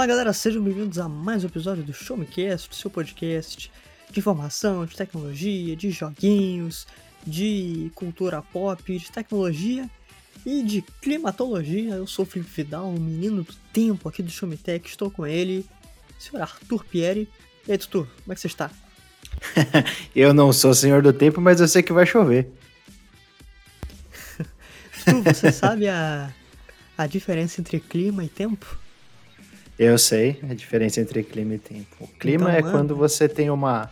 Fala galera, sejam bem-vindos a mais um episódio do Show Me Cast, seu podcast de informação, de tecnologia, de joguinhos, de cultura pop, de tecnologia e de climatologia. Eu sou o Felipe Vidal, o menino do tempo aqui do Show Me Tech, estou com ele, o senhor Arthur Pieri. E aí, Tutu, como é que você está? eu não sou senhor do tempo, mas eu sei que vai chover. Tutu, você sabe a, a diferença entre clima e tempo? Eu sei a diferença entre clima e tempo. O clima então, é mano. quando você tem uma,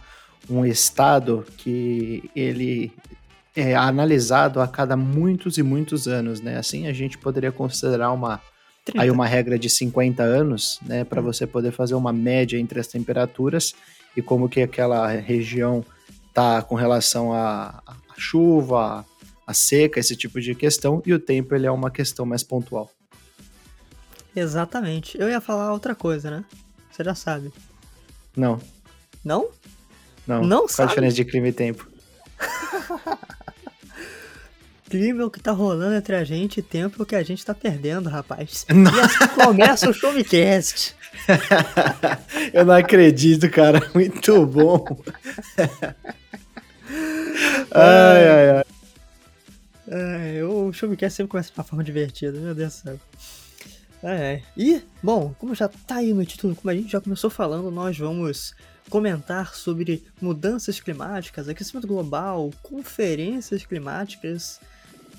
um estado que ele é analisado a cada muitos e muitos anos, né? Assim a gente poderia considerar uma aí uma regra de 50 anos, né, para hum. você poder fazer uma média entre as temperaturas e como que aquela região tá com relação à, à chuva, à seca, esse tipo de questão, e o tempo ele é uma questão mais pontual. Exatamente. Eu ia falar outra coisa, né? Você já sabe. Não. Não? Não. Não Qual sabe? a diferença de clima e tempo? clima é o que tá rolando entre a gente e tempo é o que a gente tá perdendo, rapaz. Não. E assim começa o Showmecast. Eu não acredito, cara. Muito bom. ai, ai, ai. É, o Showmecast sempre começa de uma forma divertida, meu Deus do céu. É, é. E, bom, como já tá aí no título, como a gente já começou falando, nós vamos comentar sobre mudanças climáticas, aquecimento global, conferências climáticas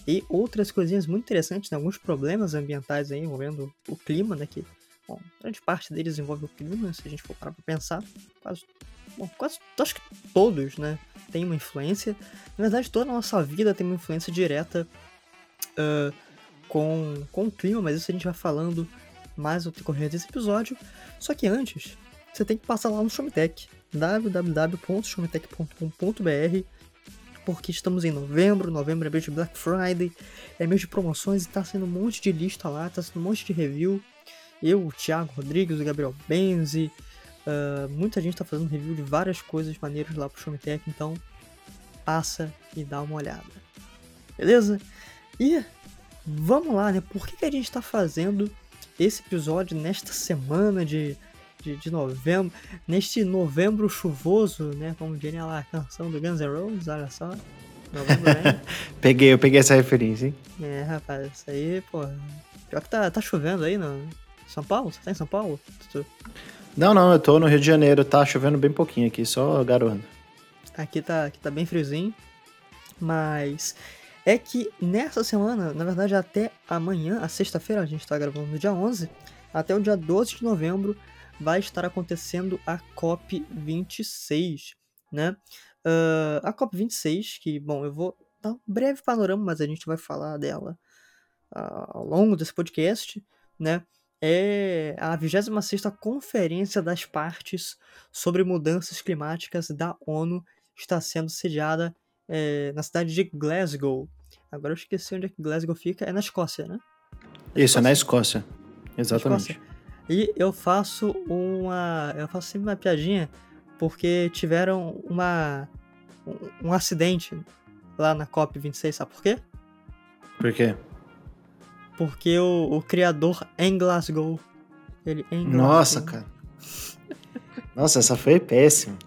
e outras coisinhas muito interessantes, né? alguns problemas ambientais aí envolvendo o clima, né? Que, bom, grande parte deles envolve o clima, se a gente for parar pra pensar. Quase, bom, quase, acho que todos, né? Tem uma influência. Na verdade, toda a nossa vida tem uma influência direta. Uh, com, com o clima, mas isso a gente vai falando mais no decorrer desse episódio. Só que antes, você tem que passar lá no Showmetech, www.showmetech.com.br, porque estamos em novembro, novembro é mês de Black Friday, é mês de promoções e tá sendo um monte de lista lá, tá sendo um monte de review. Eu, o Thiago Rodrigues, o Gabriel Benzi, uh, muita gente tá fazendo review de várias coisas maneiras lá pro Showmetech, então passa e dá uma olhada. Beleza? E vamos lá, né? Por que, que a gente está fazendo esse episódio nesta semana de, de, de, novembro, neste novembro chuvoso, né? Como diria lá a canção do Guns N' Roses, olha só. Novembro, né? peguei, eu peguei essa referência, hein? É, rapaz, isso aí, pô. Pior que tá, tá chovendo aí no São Paulo? Você tá em São Paulo? Não, não, eu tô no Rio de Janeiro, tá chovendo bem pouquinho aqui, só garoando. Aqui tá, aqui tá bem friozinho, mas é que nessa semana, na verdade até amanhã, a sexta-feira, a gente está gravando no dia 11, até o dia 12 de novembro vai estar acontecendo a COP26, né? Uh, a COP26, que, bom, eu vou dar um breve panorama, mas a gente vai falar dela uh, ao longo desse podcast, né? É a 26 Conferência das Partes sobre Mudanças Climáticas da ONU está sendo sediada é, na cidade de Glasgow. Agora eu esqueci onde é que Glasgow fica. É na Escócia, né? Na Isso, Escócia. é na Escócia. Exatamente. Escócia. E eu faço uma. Eu faço sempre uma piadinha porque tiveram uma. um, um acidente lá na COP26, sabe por quê? Por quê? Porque o, o criador em Glasgow. Ele em Glasgow. Nossa, cara. Nossa, essa foi péssima.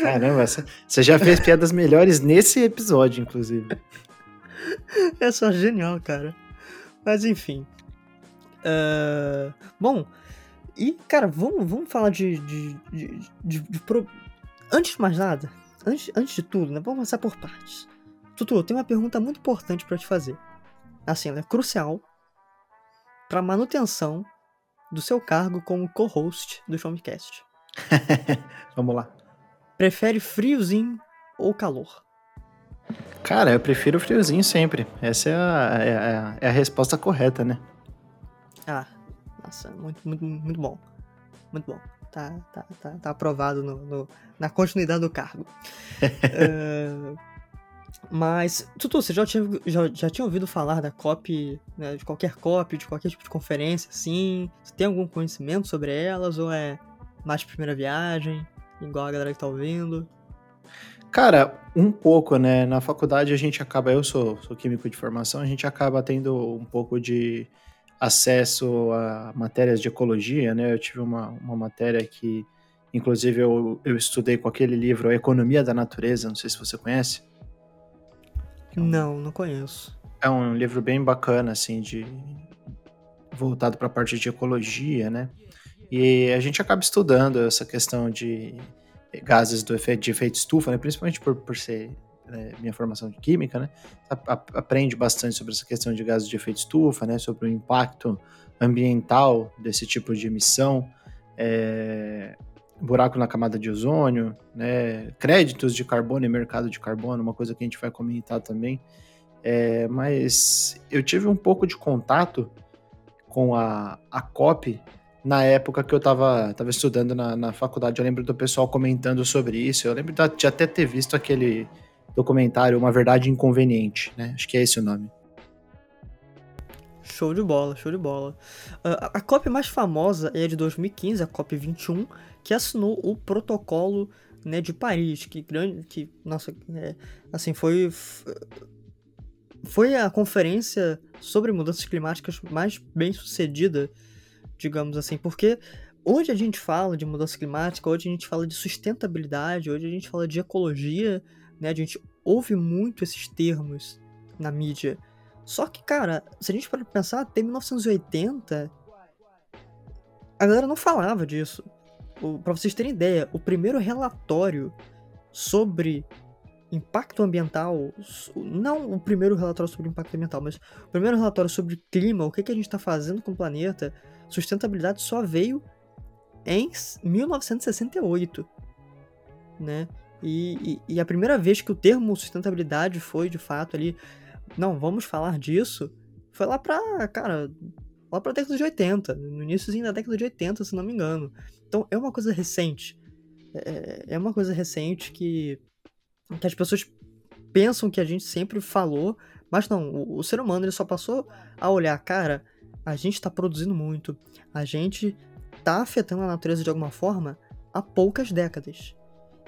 Caramba, você já fez piadas melhores nesse episódio, inclusive. É só genial, cara. Mas enfim. Uh, bom, e cara, vamos, vamos falar de. de, de, de, de pro... Antes de mais nada, antes, antes de tudo, né? Vamos começar por partes. Tutu, eu tenho uma pergunta muito importante para te fazer. Assim, ela é crucial para manutenção do seu cargo como co-host do Showmecast. vamos lá. Prefere friozinho ou calor? Cara, eu prefiro friozinho sempre. Essa é a, é a, é a resposta correta, né? Ah, nossa, muito, muito, muito bom. Muito bom. Tá, tá, tá, tá aprovado no, no, na continuidade do cargo. uh, mas, Tutu, você já tinha, já, já tinha ouvido falar da COP, né, de qualquer COP, de qualquer tipo de conferência, assim? Você tem algum conhecimento sobre elas ou é mais primeira viagem? igual a galera que tá ouvindo? Cara, um pouco, né? Na faculdade a gente acaba, eu sou, sou químico de formação, a gente acaba tendo um pouco de acesso a matérias de ecologia, né? Eu tive uma, uma matéria que, inclusive, eu, eu estudei com aquele livro A Economia da Natureza, não sei se você conhece. Não, não conheço. É um livro bem bacana, assim, de voltado para a parte de ecologia, né? E a gente acaba estudando essa questão de gases do efeito, de efeito estufa, né? principalmente por, por ser né, minha formação de química, né? A, a, aprende bastante sobre essa questão de gases de efeito estufa, né? Sobre o impacto ambiental desse tipo de emissão, é, buraco na camada de ozônio, né? Créditos de carbono e mercado de carbono, uma coisa que a gente vai comentar também. É, mas eu tive um pouco de contato com a, a COP na época que eu estava tava estudando na, na faculdade. Eu lembro do pessoal comentando sobre isso. Eu lembro de até ter visto aquele documentário Uma Verdade Inconveniente, né? Acho que é esse o nome. Show de bola, show de bola. Uh, a, a COP mais famosa é a de 2015, a COP 21, que assinou o protocolo né, de Paris, que grande, que nossa, é, assim foi foi a conferência sobre mudanças climáticas mais bem sucedida, digamos assim, porque hoje a gente fala de mudança climática, hoje a gente fala de sustentabilidade, hoje a gente fala de ecologia, né? A gente ouve muito esses termos na mídia. Só que, cara, se a gente para pensar, até 1980, a galera não falava disso. Para vocês terem ideia, o primeiro relatório sobre impacto ambiental, não o primeiro relatório sobre impacto ambiental, mas o primeiro relatório sobre clima, o que, que a gente está fazendo com o planeta, sustentabilidade só veio em 1968, né? E, e, e, a primeira vez que o termo sustentabilidade foi de fato ali, não, vamos falar disso, foi lá pra, cara, lá pra década de 80, no início da década de 80, se não me engano. Então é uma coisa recente. É, é uma coisa recente que, que as pessoas pensam que a gente sempre falou, mas não, o, o ser humano ele só passou a olhar, cara, a gente tá produzindo muito, a gente tá afetando a natureza de alguma forma há poucas décadas.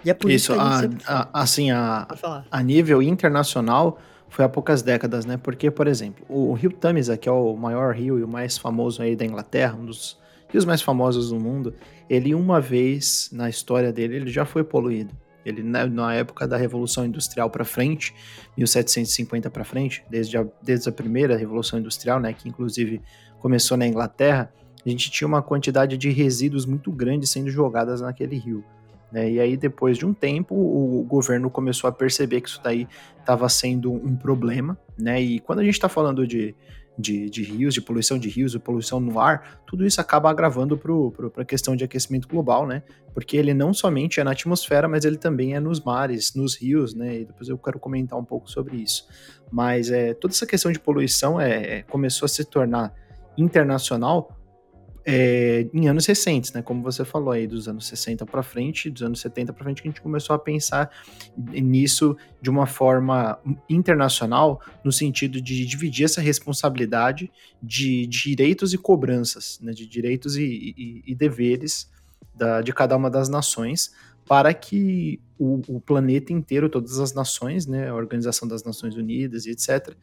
E é por isso, isso que a, a sempre... a, assim, a, a nível internacional foi há poucas décadas, né? Porque, por exemplo, o rio Tamisa, que é o maior rio e o mais famoso aí da Inglaterra, um dos rios mais famosos do mundo, ele uma vez na história dele, ele já foi poluído. Ele na, na época da Revolução Industrial para frente, 1750 para frente, desde a, desde a primeira Revolução Industrial, né, que inclusive começou na Inglaterra, a gente tinha uma quantidade de resíduos muito grande sendo jogadas naquele rio. Né? E aí, depois de um tempo, o governo começou a perceber que isso daí estava sendo um problema, né? E quando a gente está falando de, de, de, rios, de poluição de rios, de poluição no ar, tudo isso acaba agravando para a questão de aquecimento global, né? Porque ele não somente é na atmosfera, mas ele também é nos mares, nos rios, né? E depois eu quero comentar um pouco sobre isso. Mas é, toda essa questão de poluição é, começou a se tornar internacional é, em anos recentes, né? Como você falou aí, dos anos 60 para frente, dos anos 70 para frente, que a gente começou a pensar nisso de uma forma internacional, no sentido de dividir essa responsabilidade de direitos e cobranças, né? De direitos e, e, e deveres da, de cada uma das nações, para que o, o, planeta inteiro, todas as nações, né, a Organização das Nações Unidas e etc.,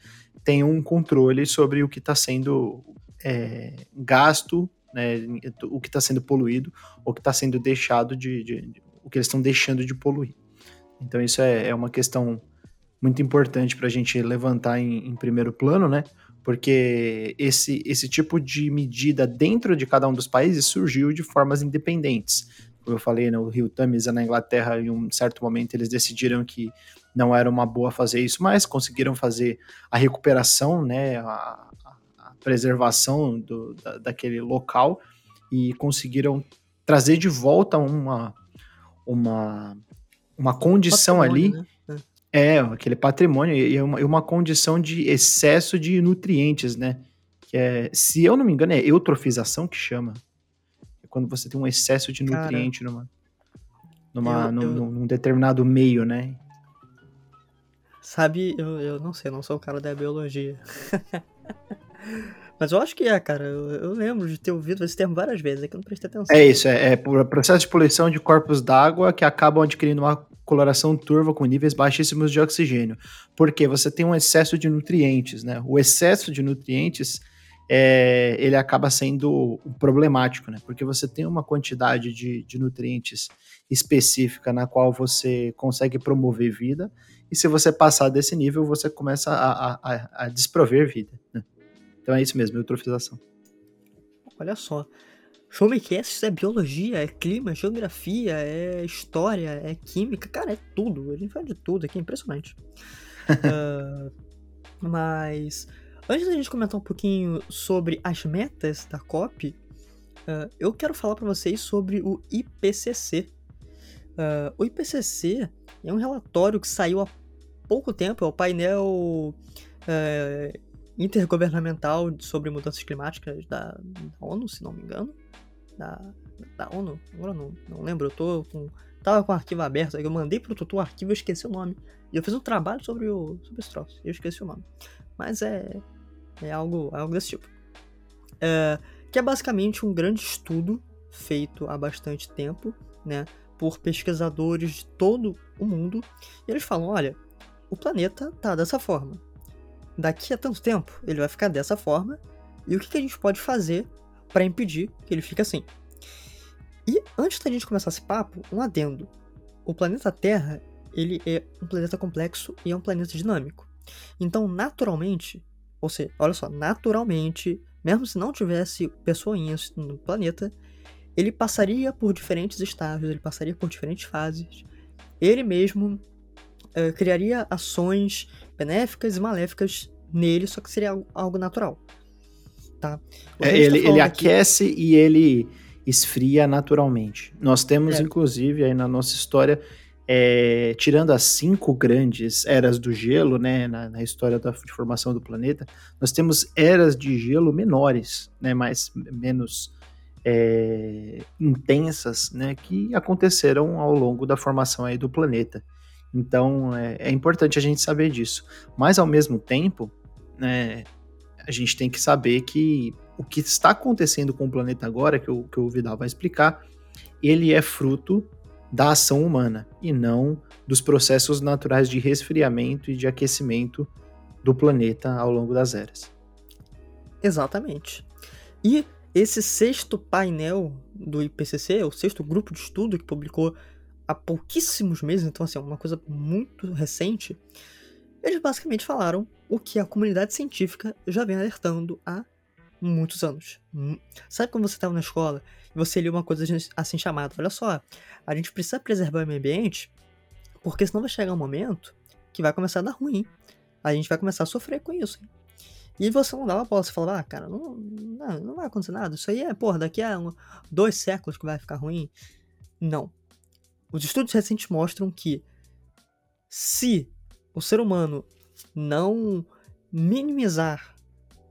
tenham um controle sobre o que está sendo é, gasto né, o que está sendo poluído ou que está sendo deixado de, de, de, o que eles estão deixando de poluir. Então isso é, é uma questão muito importante para a gente levantar em, em, primeiro plano, né? Porque esse, esse tipo de medida dentro de cada um dos países surgiu de formas independentes. Como eu falei, no Rio Tamisa, na Inglaterra, em um certo momento eles decidiram que não era uma boa fazer isso, mas conseguiram fazer a recuperação, né, a, preservação do, da, daquele local e conseguiram trazer de volta uma, uma, uma condição ali. Né? É. é, aquele patrimônio e uma, uma condição de excesso de nutrientes, né? Que é, se eu não me engano, é eutrofização que chama. É quando você tem um excesso de nutriente Cara, numa, numa, eu, num, eu... num determinado meio, né? Sabe, eu, eu não sei, não sou o cara da biologia. Mas eu acho que é, cara. Eu, eu, lembro de ter ouvido esse termo várias vezes, é que eu não prestei atenção. É isso, é, é processo de poluição de corpos d'água que acabam adquirindo uma coloração turva com níveis baixíssimos de oxigênio. Porque você tem um excesso de nutrientes, né? O excesso de nutrientes é, ele acaba sendo problemático, né? Porque você tem uma quantidade de, de nutrientes específica na qual você consegue promover vida, e se você passar desse nível, você começa a, a, a desprover vida. Né? Então é isso mesmo, eutrofização. Olha só. Showmecast é biologia, é clima, é geografia, é história, é química, cara, é tudo. A gente fala de tudo aqui, é impressionante. uh, mas Antes da gente comentar um pouquinho sobre as metas da COP, uh, eu quero falar para vocês sobre o IPCC. Uh, o IPCC é um relatório que saiu há pouco tempo, é o painel intergovernamental sobre mudanças climáticas da, ONU, se não me engano. Da, da ONU? Agora não, não lembro, eu tô com. Tava com o arquivo aberto, eu mandei pro Tutu o arquivo e eu esqueci o nome. E eu fiz um trabalho sobre, o, sobre esse troço, eu esqueci o nome. Mas é, é algo, algo desse tipo. É, que é basicamente um grande estudo feito há bastante tempo, né? Por pesquisadores de todo o mundo. E eles falam: olha, o planeta tá dessa forma. Daqui a tanto tempo ele vai ficar dessa forma. E o que, que a gente pode fazer para impedir que ele fique assim? E antes da gente começar esse papo, um adendo. O planeta Terra, ele é um planeta complexo e é um planeta dinâmico. Então, naturalmente, ou seja, olha só, naturalmente, mesmo se não tivesse pessoinhas no planeta, ele passaria por diferentes estágios, ele passaria por diferentes fases. Ele mesmo uh, criaria ações benéficas e maléficas nele, só que seria algo, natural. Tá? É, ele, tá ele aqui... aquece e ele esfria naturalmente. Nós temos, é. inclusive, aí na nossa história, é, tirando as cinco grandes eras do gelo, né, na, na, história da formação do planeta, nós temos eras de gelo menores, né, mais menos é, intensas, né, que aconteceram ao longo da formação aí do planeta. Então é, é importante a gente saber disso. Mas ao mesmo tempo, né, a gente tem que saber que o que está acontecendo com o planeta agora, que o, que o Vidal vai explicar, ele é fruto da ação humana e não dos processos naturais de resfriamento e de aquecimento do planeta ao longo das eras. Exatamente. E esse sexto painel do IPCC, o sexto grupo de estudo que publicou há pouquíssimos meses, então assim, é uma coisa muito recente, eles basicamente falaram o que a comunidade científica já vem alertando há muitos anos. Hum. Sabe quando você estava na escola e você lia uma coisa assim chamada, olha só, a gente precisa preservar o meio ambiente, porque senão vai chegar um momento que vai começar a dar ruim. A gente vai começar a sofrer com isso. E você não dava bola, você falava, ah, cara, não, não, não vai acontecer nada. Isso aí é, porra, daqui a um, dois séculos que vai ficar ruim. Não. Os estudos recentes mostram que se o ser humano não minimizar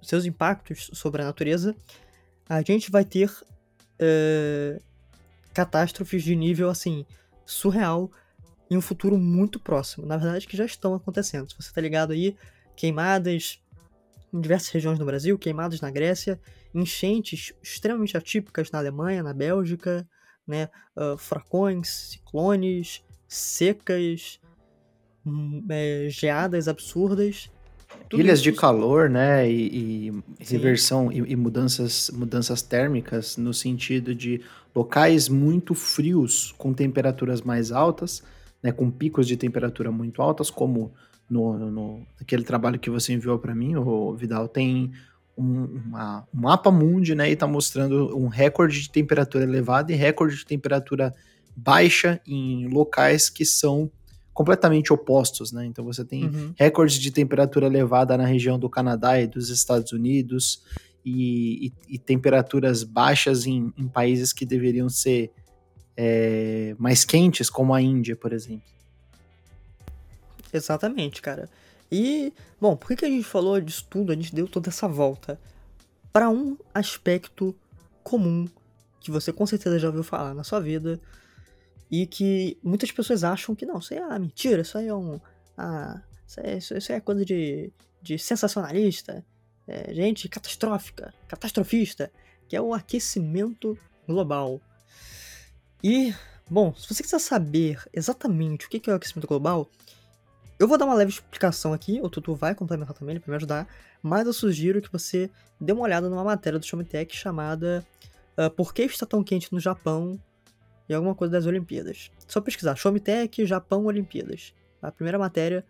seus impactos sobre a natureza, a gente vai ter é, catástrofes de nível assim surreal em um futuro muito próximo. Na verdade, que já estão acontecendo. Se você tá ligado aí, queimadas em diversas regiões do Brasil, queimadas na Grécia, enchentes extremamente atípicas na Alemanha, na Bélgica, né? Uh, furacões, ciclones, secas, hum, é, geadas absurdas. Ilhas de calor, né? E, e reversão e, e, mudanças, mudanças térmicas no sentido de locais muito frios com temperaturas mais altas, né? Com picos de temperatura muito altas, como no, no aquele trabalho que você enviou para mim, o Vidal tem um, uma, um mapa mundi, né? E tá mostrando um recorde de temperatura elevada e recorde de temperatura baixa em locais que são completamente opostos, né? Então você tem uhum. recordes de temperatura elevada na região do Canadá e dos Estados Unidos e, e, e temperaturas baixas em, em, países que deveriam ser é, mais quentes, como a Índia, por exemplo. Exatamente, cara. E, bom, por que, a gente falou disso tudo? A gente deu toda essa volta para um aspecto comum que você com certeza já ouviu falar na sua vida, e que muitas pessoas acham que não, isso aí é mentira, isso aí é um. Ah, isso, aí, isso, isso aí é coisa de, de sensacionalista, é, gente catastrófica, catastrofista, que é o aquecimento global. E, bom, se você quiser saber exatamente o que é o aquecimento global, Eu vou dar uma leve explicação aqui, o Tutu vai complementar também, para me ajudar, mas eu sugiro que você dê uma olhada numa matéria do Showmetech chamada uh, Por que está tão quente no Japão e alguma coisa das Olimpíadas. Só pesquisar, Showmetech, Japão, Olimpíadas. A primeira matéria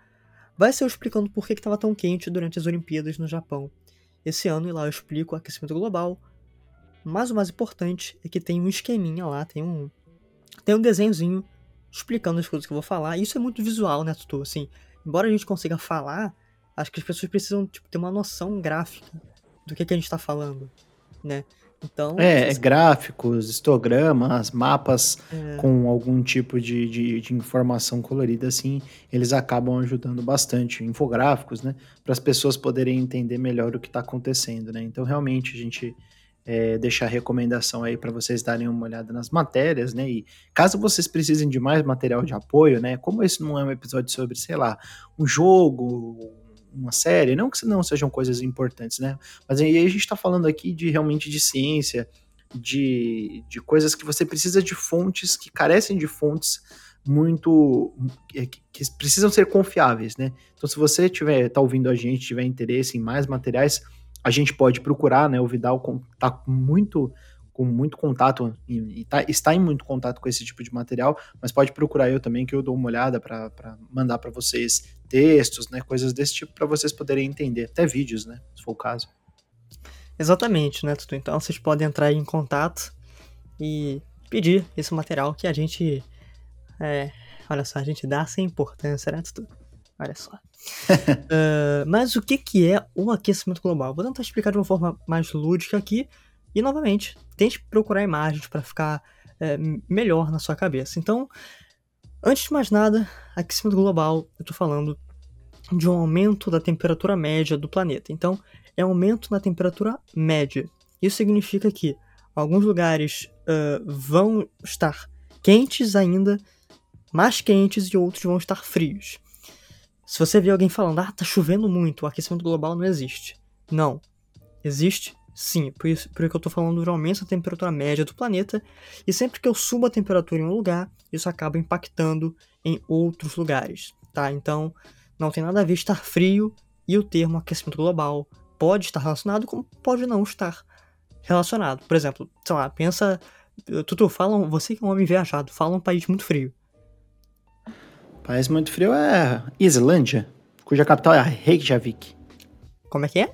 vai ser eu explicando por que estava tão quente durante as Olimpíadas no Japão esse ano, e lá eu explico o aquecimento global. Mas o mais importante é que tem um esqueminha lá, tem um, tem um desenhozinho explicando as coisas que eu vou falar. E isso é muito visual, né, Tutu? Assim, embora a gente consiga falar, acho que as pessoas precisam tipo, ter uma noção gráfica do que, que a gente está falando, né? Então, é, é, gráficos, histogramas, mapas é... com algum tipo de, de, de, informação colorida, assim, eles acabam ajudando bastante. Infográficos, né? Para as pessoas poderem entender melhor o que está acontecendo, né? Então, realmente, a gente é, deixar recomendação aí para vocês darem uma olhada nas matérias, né? E caso vocês precisem de mais material de apoio, né? Como esse não é um episódio sobre, sei lá, um jogo, uma série, não que não sejam coisas importantes, né? Mas aí a gente está falando aqui de realmente de ciência, de, de coisas que você precisa de fontes que carecem de fontes muito que, que precisam ser confiáveis, né? Então, se você tiver tá ouvindo a gente, tiver interesse em mais materiais, a gente pode procurar, né? O Vidal tá muito com muito contato e tá, está em muito contato com esse tipo de material, mas pode procurar eu também que eu dou uma olhada para mandar para vocês textos, né, coisas desse tipo para vocês poderem entender, até vídeos, né, se for o caso. Exatamente, né, Tutu? Então vocês podem entrar em contato e pedir esse material que a gente, é, olha só, a gente dá sem importância, né, Tutu? Olha só. Uh, mas o que, que é o aquecimento global? Vou tentar explicar de uma forma mais lúdica aqui, e novamente, tente procurar imagens para ficar é, melhor na sua cabeça. Então, antes de mais nada, aquecimento global, eu estou falando de um aumento da temperatura média do planeta. Então, é um aumento na temperatura média. Isso significa que alguns lugares uh, vão estar quentes ainda, mais quentes, e outros vão estar frios. Se você vê alguém falando, ah, tá chovendo muito, o aquecimento global não existe. Não. Existe Sim, por isso, por isso que eu estou falando do aumento da temperatura média do planeta, e sempre que eu subo a temperatura em um lugar, isso acaba impactando em outros lugares, tá? Então, não tem nada a ver estar frio e o termo aquecimento global pode estar relacionado como pode não estar relacionado. Por exemplo, sei lá, pensa, Tutu, fala, você que é um homem viajado, fala um país muito frio. País muito frio é Islândia, cuja capital é Reykjavik. Como é que é?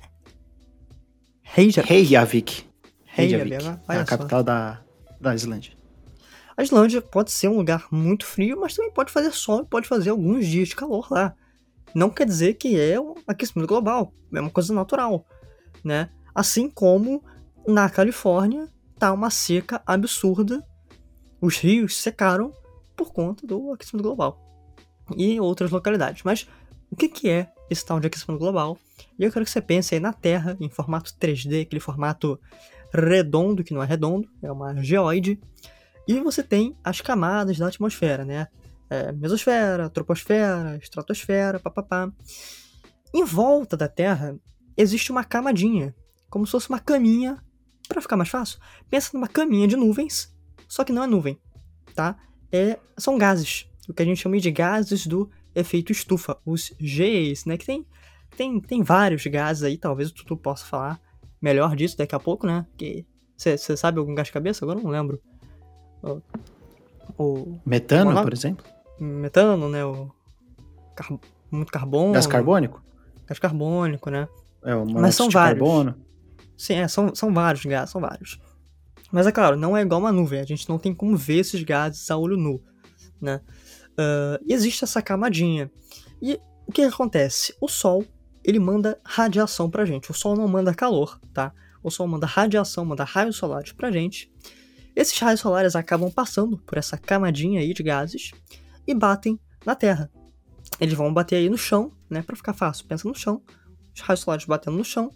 Reykjavik. Reykjavik. É a capital da, da Islândia. A Islândia pode ser um lugar muito frio, mas também pode fazer sol e pode fazer alguns dias de calor lá. Não quer dizer que é um aquecimento global, é uma coisa natural, né? Assim como na Califórnia tá uma seca absurda, os rios secaram por conta do aquecimento global e outras localidades. Mas o que, que é esse tal de aquecimento global? E eu quero que você pense aí na Terra, em formato 3D, aquele formato redondo, que não é redondo, é uma geoide. E você tem as camadas da atmosfera, né? É, mesosfera, troposfera, estratosfera, papapá. Em volta da Terra existe uma camadinha, como se fosse uma caminha, para ficar mais fácil. Pensa numa caminha de nuvens, só que não é nuvem, tá? É, são gases, o que a gente chama de gases do efeito estufa, os GEs, né? Que tem tem, tem vários gases aí, talvez o Tutu possa falar melhor disso daqui a pouco, né? Você sabe algum gás de cabeça? Agora eu não lembro. O, o Metano, por exemplo? Metano, né? O car muito carbono. Gás carbônico? Gás carbônico, né? É, o Mas são vários. Carbono. Sim, é, são, são vários gases, são vários. Mas é claro, não é igual uma nuvem, a gente não tem como ver esses gases a olho nu, né? Uh, existe essa camadinha. E o que acontece? O Sol ele manda radiação pra gente. O Sol não manda calor, tá? O Sol manda radiação, manda raios solares pra gente. Esses raios solares acabam passando por essa camadinha aí de gases e batem na Terra. Eles vão bater aí no chão, né? Pra ficar fácil, pensa no chão. Os raios solares batendo no chão.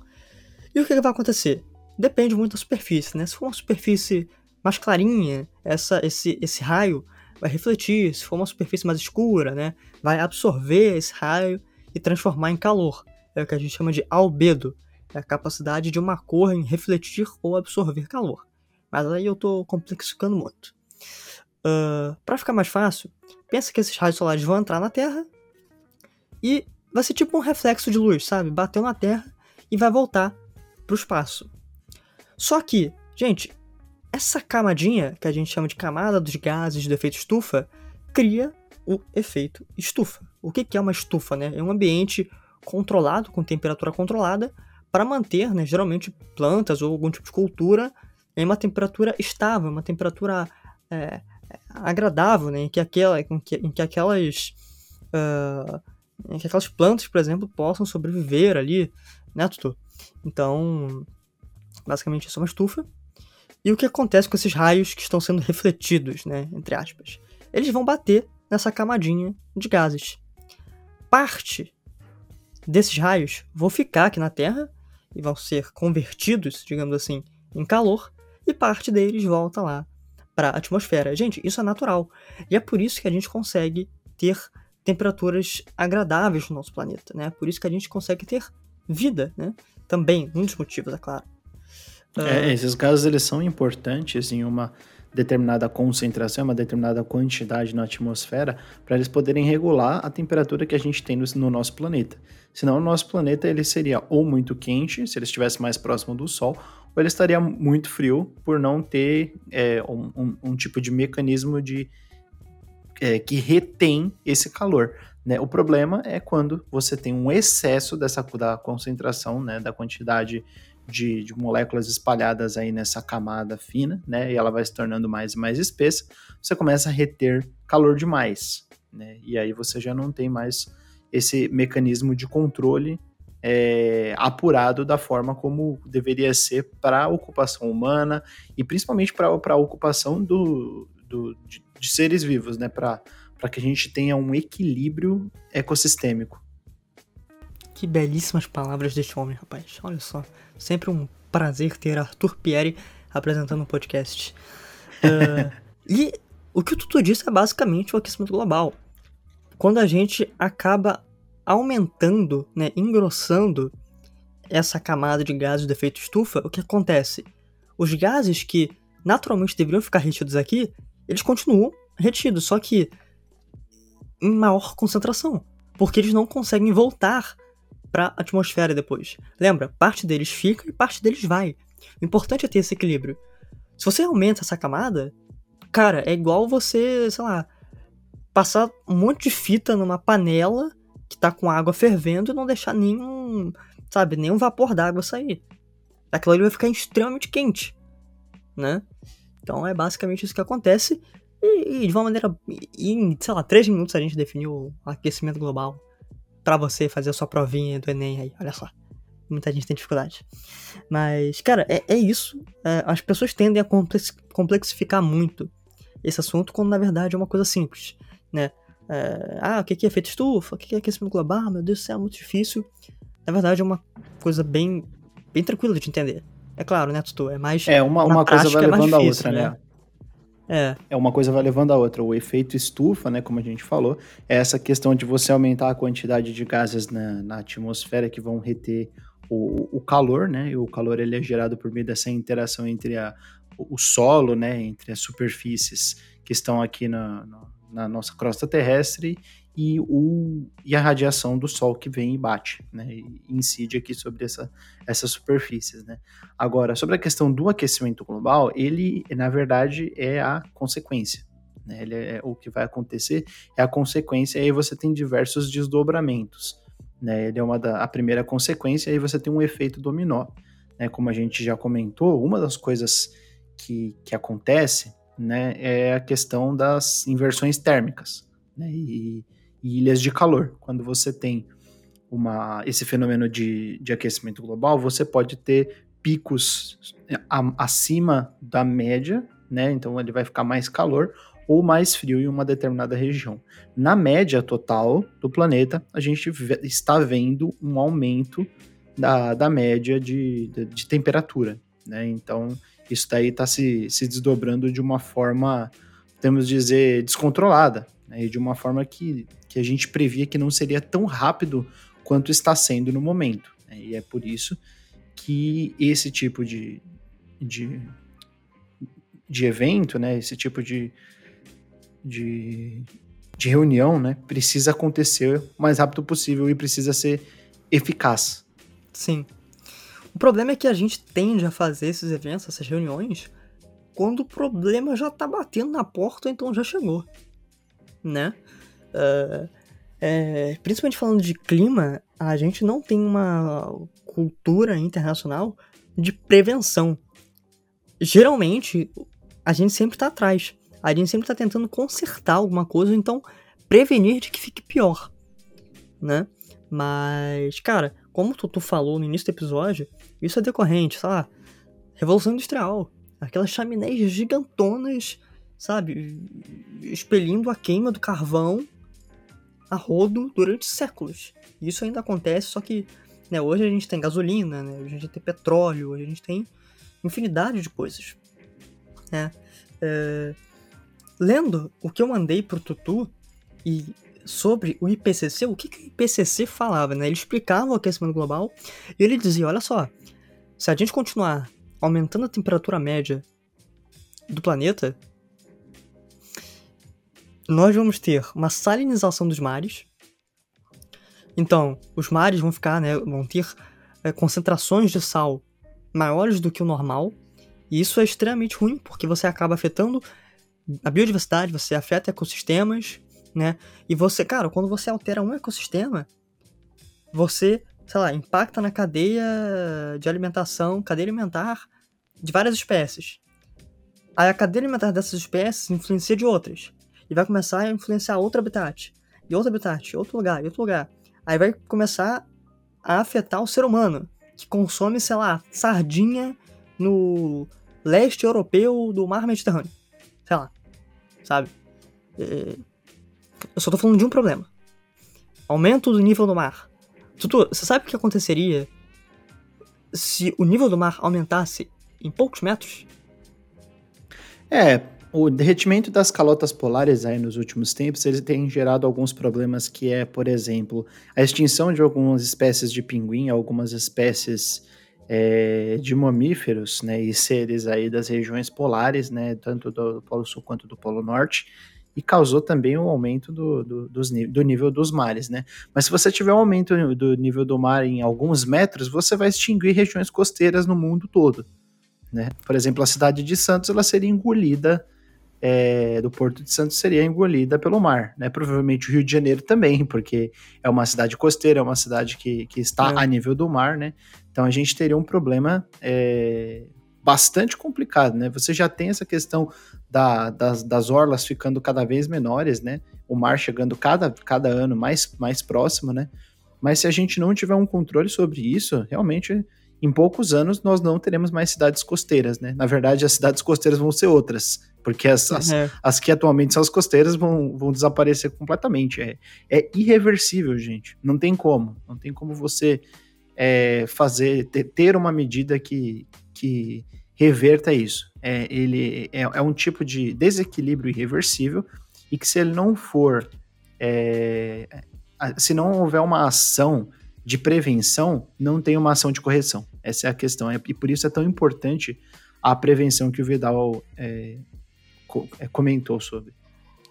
E o que, que vai acontecer? Depende muito da superfície, né? Se for uma superfície mais clarinha, essa, esse, esse raio vai refletir. Se for uma superfície mais escura, né? Vai absorver esse raio e transformar em calor é o que a gente chama de albedo, é a capacidade de uma cor em refletir ou absorver calor. Mas aí eu estou complexificando muito. Uh, Para ficar mais fácil, pensa que esses raios solares vão entrar na Terra e vai ser tipo um reflexo de luz, sabe? Bateu na Terra e vai voltar pro espaço. Só que, gente, essa camadinha, que a gente chama de camada dos gases do efeito estufa, cria o efeito estufa. O que é uma estufa? Né? É um ambiente controlado, com temperatura controlada, para manter, né, geralmente, plantas ou algum tipo de cultura em uma temperatura estável, uma temperatura é, agradável, né, em, que aquela, em, que, em que aquelas uh, em que aquelas plantas, por exemplo, possam sobreviver ali, né, Tutu? Então, basicamente isso é uma estufa. E o que acontece com esses raios que estão sendo refletidos, né, entre aspas? Eles vão bater nessa camadinha de gases. Parte desses raios vão ficar aqui na Terra e vão ser convertidos, digamos assim, em calor, e parte deles volta lá para a atmosfera. Gente, isso é natural. E é por isso que a gente consegue ter temperaturas agradáveis no nosso planeta, né? Por isso que a gente consegue ter vida, né? Também, um dos motivos, é claro. É, esses gases eles são importantes em uma determinada concentração, uma determinada quantidade na atmosfera, para eles poderem regular a temperatura que a gente tem no, no, nosso planeta. Senão, o nosso planeta ele seria ou muito quente, se ele estivesse mais próximo do Sol, ou ele estaria muito frio por não ter é, um, um, um, tipo de mecanismo de é, que retém esse calor. Né? O problema é quando você tem um excesso dessa da concentração, né, da quantidade de, de, moléculas espalhadas aí nessa camada fina, né? E ela vai se tornando mais e mais espessa, você começa a reter calor demais, né? E aí você já não tem mais esse mecanismo de controle é, apurado da forma como deveria ser para a ocupação humana e principalmente para a ocupação do, do de, de, seres vivos, né? Para que a gente tenha um equilíbrio ecossistêmico. Que belíssimas palavras deste homem, rapaz. Olha só. Sempre um prazer ter Arthur Pieri apresentando o um podcast. Uh, e o que o Tutu disse é basicamente o aquecimento global. Quando a gente acaba aumentando, né, engrossando essa camada de gases do efeito estufa, o que acontece? Os gases que naturalmente deveriam ficar retidos aqui, eles continuam retidos, só que em maior concentração, porque eles não conseguem voltar para a atmosfera depois. Lembra, parte deles fica e parte deles vai. O importante é ter esse equilíbrio. Se você aumenta essa camada, cara, é igual você, sei lá, passar um monte de fita numa panela que tá com água fervendo e não deixar nenhum, sabe, nenhum vapor d'água sair. Aquilo ali vai ficar extremamente quente, né? Então é basicamente isso que acontece. E, e de uma maneira. Em, sei lá, três minutos a gente definiu o aquecimento global para você fazer a sua provinha do Enem aí, olha só. Muita gente tem dificuldade. Mas, cara, é, é isso. É, as pessoas tendem a complexificar muito esse assunto, quando na verdade é uma coisa simples, né? É, ah, o que é efeito estufa? O que é aquecimento global? Meu Deus do céu, é muito difícil. Na verdade, é uma coisa bem, bem tranquila de entender. É claro, né, Tutu? É mais. É, uma, uma coisa vai é levando a outra, né? né? É. é uma coisa vai levando a outra. O efeito estufa, né, como a gente falou, é essa questão de você aumentar a quantidade de gases na, na atmosfera que vão reter o, o, calor, né? E o calor ele é gerado por meio dessa interação entre a, o solo, né, entre as superfícies que estão aqui na, na, na nossa crosta terrestre e, o, e a radiação do Sol que vem e bate, né, e incide aqui sobre essa, essas superfícies, né. Agora, sobre a questão do aquecimento global, ele, na verdade, é a consequência, né, ele é, o que vai acontecer é a consequência, e aí você tem diversos desdobramentos, né, ele é uma da, a primeira consequência, e aí você tem um efeito dominó, né, como a gente já comentou, uma das coisas que, que acontece, né, é a questão das inversões térmicas, né, e e ilhas de calor. Quando você tem uma, esse fenômeno de, de aquecimento global, você pode ter picos é, a, acima da média, né? Então ele vai ficar mais calor ou mais frio em uma determinada região. Na média total do planeta, a gente está vendo um aumento da, da média de, de, de temperatura, né? Então isso daí está se, se desdobrando de uma forma, podemos dizer, descontrolada, né? E de uma forma que que a gente previa que não seria tão rápido quanto está sendo no momento. Né? E é por isso que esse tipo de, de, de evento, né, esse tipo de, de de reunião, né, precisa acontecer o mais rápido possível e precisa ser eficaz. Sim. O problema é que a gente tende a fazer esses eventos, essas reuniões, quando o problema já tá batendo na porta, então já chegou, né? Uh, é, principalmente falando de clima, a gente não tem uma cultura internacional de prevenção. Geralmente, a gente sempre tá atrás. A gente sempre tá tentando consertar alguma coisa, então prevenir de que fique pior, né? Mas, cara, como tu, tu falou no início do episódio, isso é decorrente, sei lá, Revolução Industrial. Aquelas chaminés gigantonas, sabe? Expelindo a queima do carvão a rodo durante séculos. Isso ainda acontece, só que né, hoje a gente tem gasolina, né, hoje a gente tem petróleo, hoje a gente tem infinidade de coisas. Né? É, lendo o que eu mandei pro Tutu e sobre o IPCC, o que, que o IPCC falava, né? Ele explicava o aquecimento global e ele dizia, olha só, se a gente continuar aumentando a temperatura média do planeta, nós vamos ter uma salinização dos mares. Então, os mares vão ficar, né, vão ter é, concentrações de sal maiores do que o normal. E isso é extremamente ruim, porque você acaba afetando a biodiversidade, você afeta ecossistemas, né? E você, cara, quando você altera um ecossistema, você, sei lá, impacta na cadeia de alimentação, cadeia alimentar de várias espécies. Aí a cadeia alimentar dessas espécies influencia de outras. E vai começar a influenciar outro habitat. E outro habitat, outro lugar, e outro lugar. Aí vai começar a afetar o ser humano, que consome, sei lá, sardinha no leste europeu do mar Mediterrâneo. Sei lá. Sabe? É, eu só tô falando de um problema. Aumento do nível do mar. Tutu, você sabe o que aconteceria se o nível do mar aumentasse em poucos metros? É, o derretimento das calotas polares aí nos últimos tempos, ele tem gerado alguns problemas que é, por exemplo, a extinção de algumas espécies de pinguim, algumas espécies é, de mamíferos, né, e seres aí das regiões polares, né, tanto do Polo Sul quanto do Polo Norte, e causou também um aumento do, do, dos, do nível dos mares, né? Mas se você tiver um aumento do nível do mar em alguns metros, você vai extinguir regiões costeiras no mundo todo, né? Por exemplo, a cidade de Santos, ela seria engolida é, do Porto de Santos seria engolida pelo mar, né? Provavelmente o Rio de Janeiro também, porque é uma cidade costeira, é uma cidade que, que está é. a nível do mar, né? Então a gente teria um problema é, bastante complicado, né? Você já tem essa questão da, das, das orlas ficando cada vez menores, né? O mar chegando cada, cada ano mais, mais próximo, né? Mas se a gente não tiver um controle sobre isso, realmente em poucos anos nós não teremos mais cidades costeiras, né? Na verdade, as cidades costeiras vão ser outras, porque as, as, é. as que atualmente são as costeiras vão, vão desaparecer completamente. É, é irreversível, gente. Não tem como. Não tem como você é, fazer, ter, ter uma medida que, que reverta isso. É, ele é, é, um tipo de desequilíbrio irreversível e que se ele não for, é, se não houver uma ação de prevenção, não tem uma ação de correção. Essa é a questão. É, e por isso é tão importante a prevenção que o Vidal é, é, comentou sobre.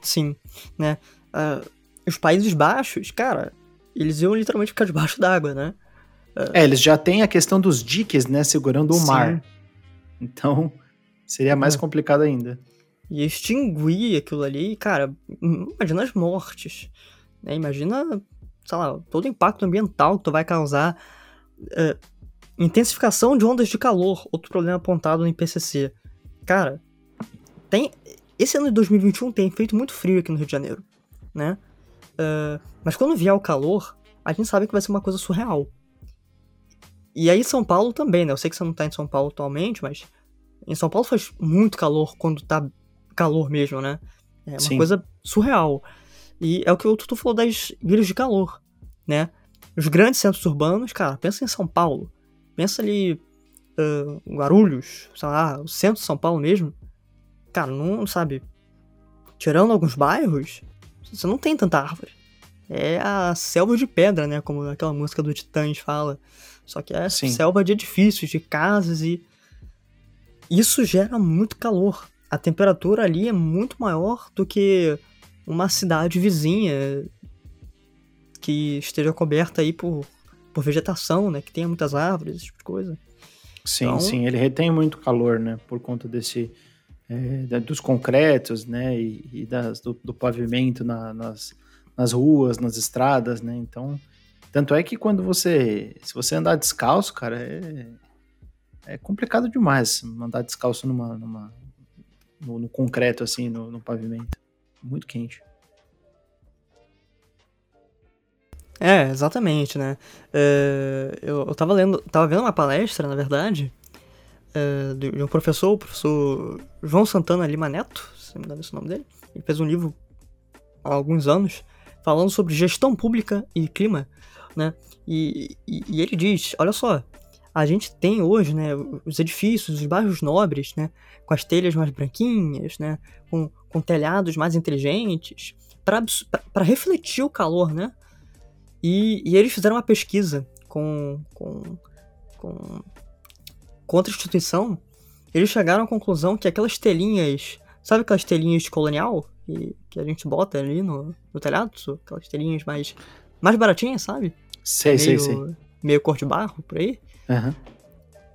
Sim, né? Uh, os Países Baixos, cara, eles iam literalmente ficar debaixo d'água, né? Uh, é, eles já têm a questão dos diques, né, segurando o sim. mar. Então, seria mais é. complicado ainda. E extinguir aquilo ali, cara, imagina as mortes. Né? Imagina, sei lá, todo o impacto ambiental que tu vai causar. Uh, intensificação de ondas de calor, outro problema apontado no IPCC. Cara, tem. Esse ano de 2021 tem feito muito frio aqui no Rio de Janeiro, né? Uh, mas quando vier o calor, a gente sabe que vai ser uma coisa surreal. E aí São Paulo também, né? Eu sei que você não tá em São Paulo atualmente, mas em São Paulo faz muito calor quando tá calor mesmo, né? É uma Sim. coisa surreal. E é o que o Tutu falou das ilhas de calor, né? Os grandes centros urbanos, cara, pensa em São Paulo. Pensa ali, uh, Guarulhos, sei lá, o centro de São Paulo mesmo. Cara, não, sabe, tirando alguns bairros, você não tem tanta árvore. É a selva de pedra, né? Como aquela música do Titãs fala. Só que é Sim. selva de edifícios, de casas e. Isso gera muito calor. A temperatura ali é muito maior do que uma cidade vizinha que esteja coberta aí por, por vegetação, né? Que tenha muitas árvores, esse tipo de coisa. Sim, então... sim, ele retém muito calor, né? Por conta desse é, dos concretos, né? E, e das, do, do, pavimento na, nas, nas ruas, nas estradas, né? Então, tanto é que quando você, se você andar descalço, cara, é, é complicado demais andar descalço numa, numa no, no concreto assim, no, no pavimento, muito quente. É, exatamente, né? Uh, eu, eu tava lendo, tava vendo uma palestra, na verdade, uh, de, um professor, o professor João Santana Lima Neto, se não me engano esse é o nome dele. Ele fez um livro há alguns anos falando sobre gestão pública e clima, né? E, e, e ele diz, olha só, a gente tem hoje, né, os edifícios, os bairros nobres, né, com as telhas mais branquinhas, né, com, com telhados mais inteligentes, para refletir o calor, né? E, e eles fizeram uma pesquisa com, com, com, com outra instituição. Eles chegaram à conclusão que aquelas telinhas, sabe aquelas telinhas colonial que, que a gente bota ali no, no telhado? Aquelas telinhas mais, mais baratinhas, sabe? Sei, meio, sei, sei. Meio cor de barro, por aí. Uhum.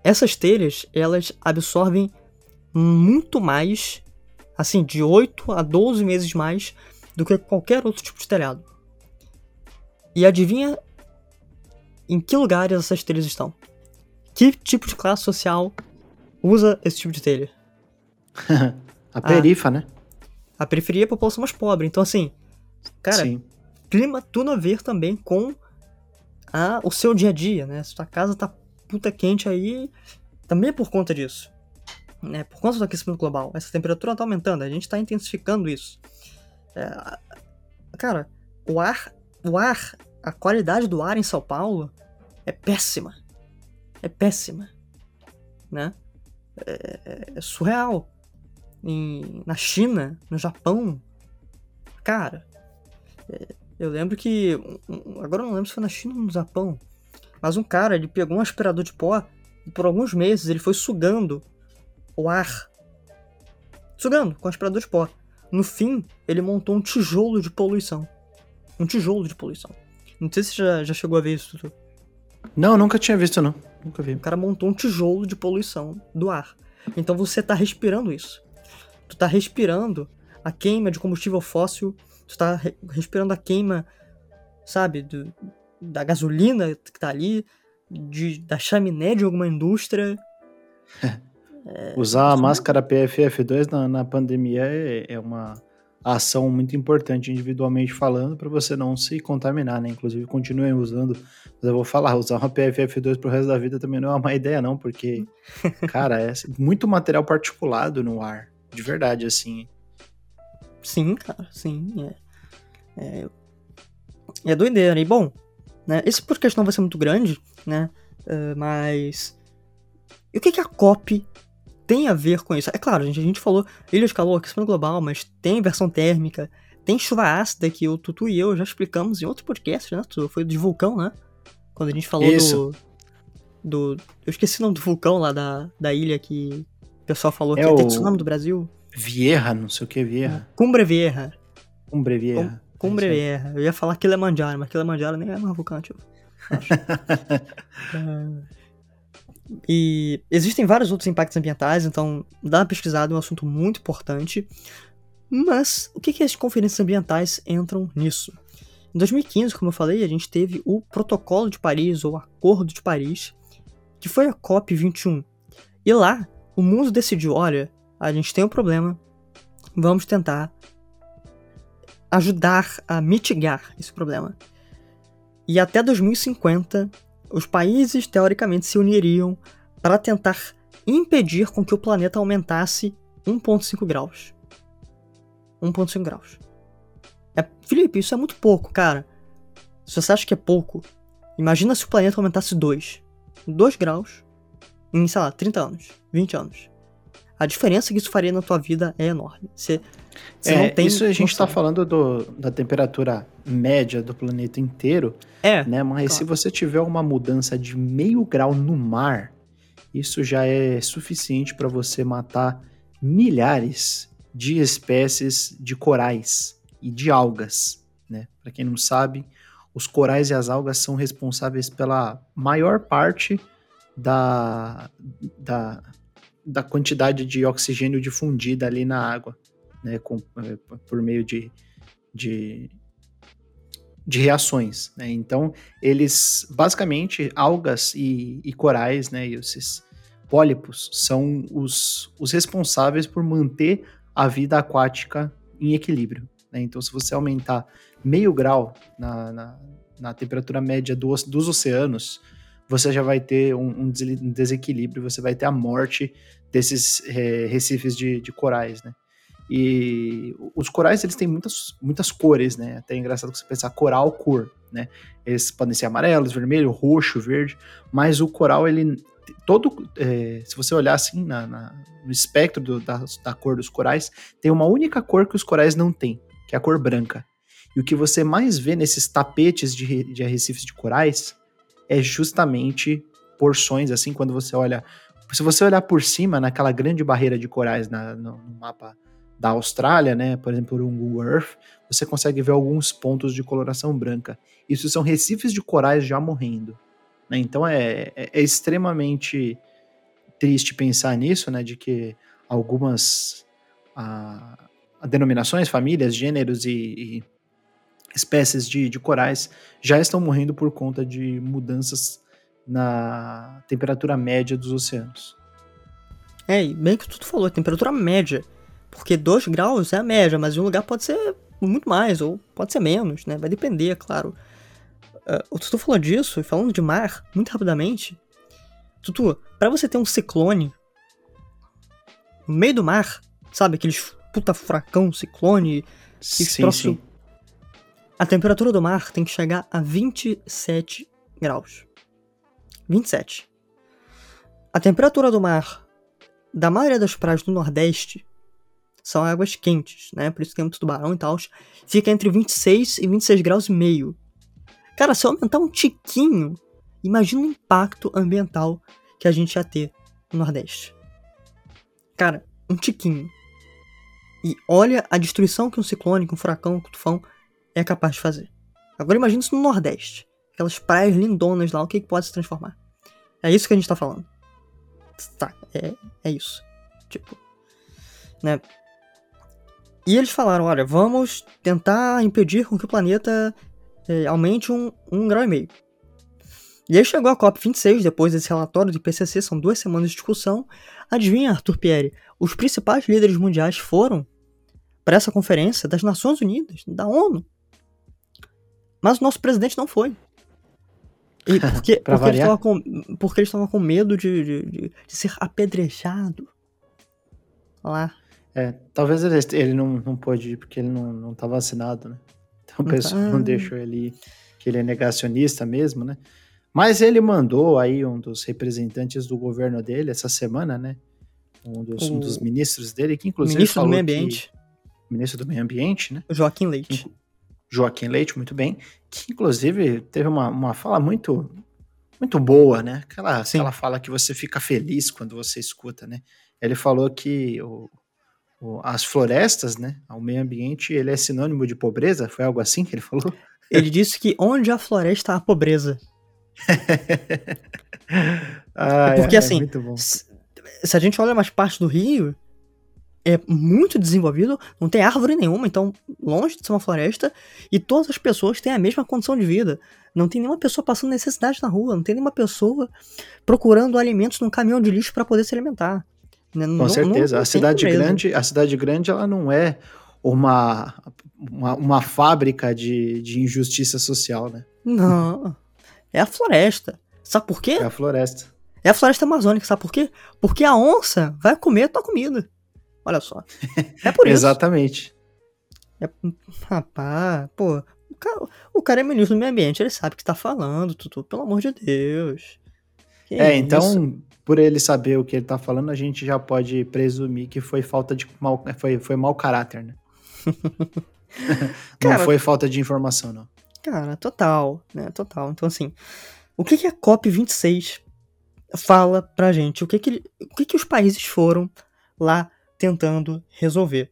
Essas telhas, elas absorvem muito mais, assim, de 8 a 12 vezes mais do que qualquer outro tipo de telhado. E adivinha em que lugares essas telhas estão? Que tipo de classe social usa esse tipo de telha? a perifa, a, né? A periferia é a população mais pobre. Então, assim, cara, Sim. clima tudo a ver também com a, o seu dia a dia, né? Se sua casa tá puta quente aí, também é por conta disso. Né? Por conta do aquecimento global. Essa temperatura tá aumentando, a gente tá intensificando isso. É, cara, o ar o ar, a qualidade do ar em São Paulo é péssima. É péssima. Né? É, é, é surreal. Em, na China, no Japão, cara, é, eu lembro que. Agora eu não lembro se foi na China ou no Japão. Mas um cara, ele pegou um aspirador de pó e por alguns meses ele foi sugando o ar. Sugando com aspirador de pó. No fim, ele montou um tijolo de poluição um tijolo de poluição. Não sei se você já, já chegou a ver isso, Tutu. Não, nunca tinha visto, não. Nunca vi. O cara montou um tijolo de poluição do ar. Então você tá respirando isso. Tu tá respirando a queima de combustível fóssil, tu tá re respirando a queima, sabe, do, da gasolina que tá ali, de, da chaminé de alguma indústria. é, Usar a máscara PFF2 na, na pandemia é, é uma ação muito importante individualmente falando para você não se contaminar, né? Inclusive, continuem usando. Mas eu vou falar, usar uma PFF2 pro resto da vida também não é uma má ideia, não, porque, cara, é muito material particulado no ar. De verdade, assim. Sim, cara, sim. É, é, é doideira. E bom, né? Esse podcast não vai ser muito grande, né? Uh, mas. E o que, que a COP tem a ver com isso. É claro, gente, a gente falou ilha de calor, aquecimento global, mas tem inversão térmica, tem chuva ácida que o Tutu e eu já explicamos em outro podcast, né? Foi de vulcão, né? Quando a gente falou isso. do, do. Eu esqueci o nome do vulcão lá da, da ilha que o pessoal falou é que ia ter tsunami do Brasil. Vieja, não sei o que, Vieja. Cumbre Vieja. Cumbre Vieja. Cumbre é Vieja. Eu ia falar Kilimanjaro, mas Kilimanjaro nem é mais vulcão, tipo. Acho. é... E existem vários outros impactos ambientais, então dá uma pesquisada, é um assunto muito importante. Mas o que, que as conferências ambientais entram nisso? Em 2015, como eu falei, a gente teve o Protocolo de Paris, ou Acordo de Paris, que foi a COP21. E lá, o mundo decidiu: olha, a gente tem um problema, vamos tentar ajudar a mitigar esse problema. E até 2050, os países teoricamente se uniriam para tentar impedir com que o planeta aumentasse 1,5 graus. 1,5 graus. É, Felipe, isso é muito pouco, cara. Se você acha que é pouco, imagina se o planeta aumentasse 2. 2 graus em, sei lá, 30 anos, 20 anos. A diferença que isso faria na tua vida é enorme. Você, você é, não tem isso a gente está falando do, da temperatura média do planeta inteiro. É. Né? Mas claro. se você tiver uma mudança de meio grau no mar, isso já é suficiente para você matar milhares de espécies de corais. e de algas. Né? Para quem não sabe, os corais e as algas são responsáveis pela maior parte da, da, da quantidade de oxigênio difundida ali na água, né? Com, eh, por meio de, de, de reações. Né? Então, eles, basicamente, algas e, e corais, né? E esses pólipos são os, os responsáveis por manter a vida aquática em equilíbrio. Né? Então, se você aumentar meio grau na, na, na temperatura média do, dos oceanos, você já vai ter um, um, desequilíbrio, você vai ter a morte desses é, recifes de, de, corais, né? E os corais, eles têm muitas, muitas cores, né? Até é engraçado você pensar coral, cor, né? Eles podem ser amarelos, vermelho, roxo, verde, mas o coral, ele todo, é, se você olhar assim na, na, no espectro do, da, da cor dos corais, tem uma única cor que os corais não têm, que é a cor branca. E o que você mais vê nesses tapetes de, de arrecifes de corais é justamente porções, assim, quando você olha. Se você olhar por cima, naquela grande barreira de corais na, no, no, mapa da Austrália, né, por exemplo, no Google Earth, você consegue ver alguns pontos de coloração branca. Isso são recifes de corais já morrendo. Né? Então é, é, é, extremamente triste pensar nisso, né, de que algumas a, a denominações, famílias, gêneros e, e espécies de, de corais já estão morrendo por conta de mudanças na temperatura média dos oceanos. É, e bem que tu falou, temperatura média. Porque 2 graus é a média, mas em um lugar pode ser muito mais, ou pode ser menos, né? Vai depender, é claro. Uh, o Tutu falou disso, falando de mar, muito rapidamente. Tutu, para você ter um ciclone no meio do mar, sabe? Aqueles puta furacão, ciclone, sim, troço sim. A temperatura do mar tem que chegar a 27 graus. 27. A temperatura do mar da maioria das praias do Nordeste são águas quentes, né? Por isso tem muito tubarão e tal. Fica entre 26 e 26 graus e meio. Cara, se eu aumentar um tiquinho, imagina o impacto ambiental que a gente ia ter no Nordeste. Cara, um tiquinho. E olha a destruição que um ciclone, um furacão, um tufão é capaz de fazer. Agora imagine isso no Nordeste. Aquelas praias lindonas lá, o que, que pode se transformar? É isso que a gente tá falando. Tá, é, é isso. Tipo, né? E eles falaram, olha, vamos tentar impedir com que o planeta é, aumente um, um grau e meio. E aí chegou a COP26, depois desse relatório do IPCC, são duas semanas de discussão. Adivinha, Arthur Pierre, os principais líderes mundiais foram para essa conferência das Nações Unidas, da ONU. Mas o nosso presidente não foi. E porque, porque, ele estava com, porque com medo de, de, de, ser apedrejado. Lá. É, talvez ele, ele não, não pôde ir porque ele não, não tá vacinado, né? Então o pessoal não deixou ele ir, que ele é negacionista mesmo, né? Mas ele mandou aí um dos representantes do governo dele essa semana, né? Um dos, o... um dos ministros dele, que inclusive. Ministro do Meio Ambiente. Que, ministro do Meio Ambiente, né? Joaquim Leite. Joaquim Leite, muito bem, que inclusive teve uma, uma fala muito muito boa, né? Aquela, aquela fala que você fica feliz quando você escuta, né? Ele falou que o, o, as florestas, né? O meio ambiente, ele é sinônimo de pobreza, foi algo assim que ele falou? Ele disse que onde há floresta há pobreza. ah, Porque é, assim, é se, se a gente olha mais parte do Rio, é muito desenvolvido, não tem árvore nenhuma, então longe de ser uma floresta, e todas as pessoas têm a mesma condição de vida. Não tem nenhuma pessoa passando necessidade na rua, não tem nenhuma pessoa procurando alimentos num caminhão de lixo para poder se alimentar. Né? Com não, certeza. Não, não a cidade grande, a cidade grande, ela não é uma, uma, uma fábrica de, de injustiça social, né? Não. É a floresta. Sabe por quê? É a floresta. É a floresta amazônica, sabe por quê? Porque a onça vai comer a tua comida. Olha só. É por isso. Exatamente. É, rapaz, pô, o cara, o cara é ministro do meio ambiente, ele sabe o que tá falando, Tutu, pelo amor de Deus. Que é, então, por ele saber o que ele tá falando, a gente já pode presumir que foi falta de mal, foi, foi mau caráter, né? não foi falta de informação, não. Cara, total, né? Total. Então, assim, o que, que a COP26 fala pra gente? O que que, o que que os países foram lá tentando resolver.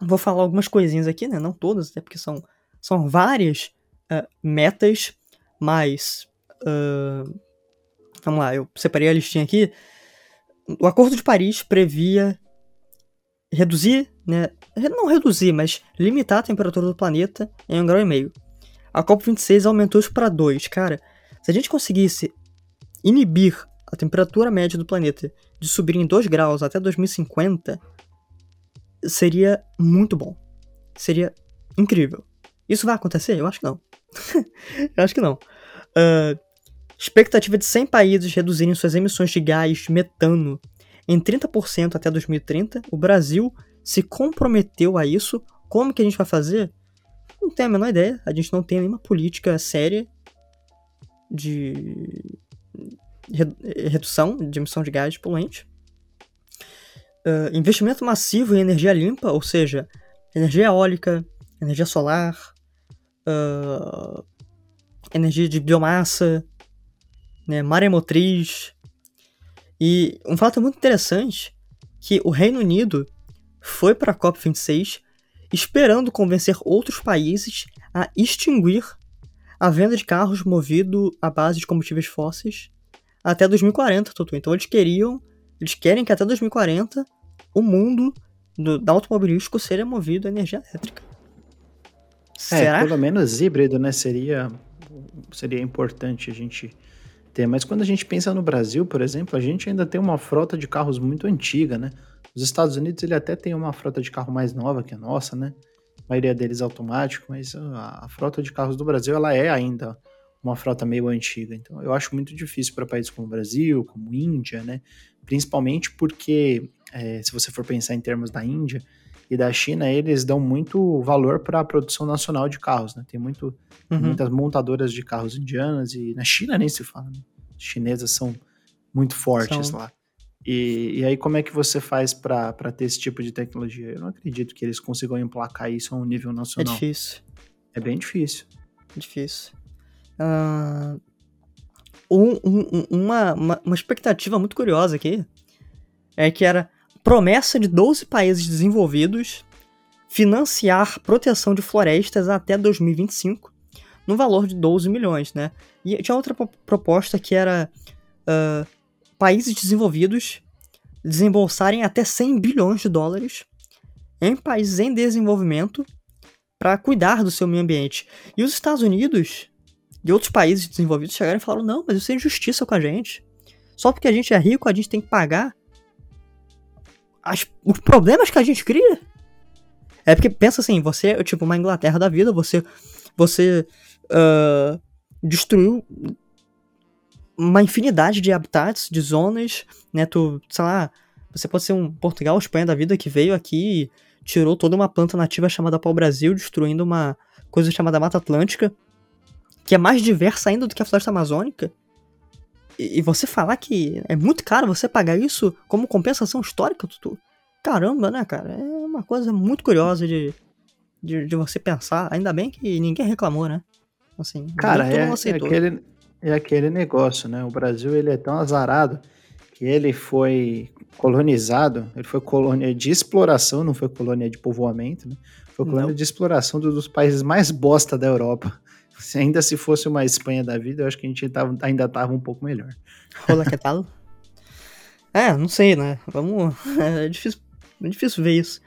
Vou falar algumas coisinhas aqui, né? Não todas, até porque são, são várias uh, metas, mas. Uh, vamos lá, eu separei a listinha aqui. O Acordo de Paris previa reduzir, né? Não reduzir, mas limitar a temperatura do planeta em um grau e meio. A COP26 aumentou isso para 2. Cara, se a gente conseguisse inibir a temperatura média do planeta de subir em 2 graus até 2050, seria muito bom. Seria incrível. Isso vai acontecer? Eu acho que não. Eu acho que não. Uh, expectativa de 100 países reduzirem suas emissões de gás metano em 30% até 2030. O Brasil se comprometeu a isso. Como que a gente vai fazer? Não tenho a menor ideia. A gente não tem nenhuma política séria de redução de emissão de gás poluente. Uh, investimento massivo em energia limpa, ou seja, energia eólica, energia solar, uh, energia de biomassa, né, maremotriz. E um fato muito interessante que o Reino Unido foi para a COP26 esperando convencer outros países a extinguir a venda de carros movidos à base de combustíveis fósseis até 2040, Tutu. Então eles queriam, eles querem que até 2040 o mundo do, do automobilístico seja movido a energia elétrica. É, Será? pelo menos híbrido, né? Seria, seria importante a gente ter. Mas quando a gente pensa no Brasil, por exemplo, a gente ainda tem uma frota de carros muito antiga, né? Os Estados Unidos ele até tem uma frota de carro mais nova que a nossa, né? A maioria deles automático, mas a, a frota de carros do Brasil ela é ainda uma frota meio antiga. Então, eu acho muito difícil para países como o Brasil, como Índia, né? Principalmente porque, é, se você for pensar em termos da Índia e da China, eles dão muito valor para a produção nacional de carros, né? Tem muito, uhum. muitas montadoras de carros indianas e na China nem se fala, né? As chinesas são muito fortes são. lá. E, e, aí, como é que você faz para ter esse tipo de tecnologia? Eu não acredito que eles consigam emplacar isso a um nível nacional. É difícil. É bem difícil. É difícil. Uh, um, um, uma, uma, uma expectativa muito curiosa aqui é que era promessa de 12 países desenvolvidos financiar proteção de florestas até 2025 no valor de 12 milhões, né? E tinha outra proposta que era uh, países desenvolvidos desembolsarem até 100 bilhões de dólares em países em desenvolvimento para cuidar do seu meio ambiente. E os Estados Unidos de outros países desenvolvidos chegaram e falaram: não, mas isso é injustiça com a gente. Só porque a gente é rico, a gente tem que pagar as, os problemas que a gente cria. É porque pensa assim, você é tipo uma Inglaterra da vida, você você uh, destruiu uma infinidade de habitats, de zonas, né? Tu, sei lá, você pode ser um Portugal, Espanha da vida que veio aqui e tirou toda uma planta nativa chamada pau-brasil, destruindo uma coisa chamada Mata Atlântica que é mais diversa ainda do que a floresta amazônica, e, e você falar que é muito caro você pagar isso como compensação histórica, Tutu, caramba, né, cara? É uma coisa muito curiosa de, de, de você pensar. Ainda bem que ninguém reclamou, né? Assim, cara, é, é, aquele, é aquele negócio, né? O Brasil ele é tão azarado que ele foi colonizado, ele foi colônia de exploração, não foi colônia de povoamento, né? Foi colônia não. de exploração dos países mais bosta da Europa. Se ainda se fosse uma Espanha da vida, eu acho que a gente tava, ainda tava um pouco melhor. Olá, que tal? é, não sei, né? Vamos. É difícil, é difícil ver isso.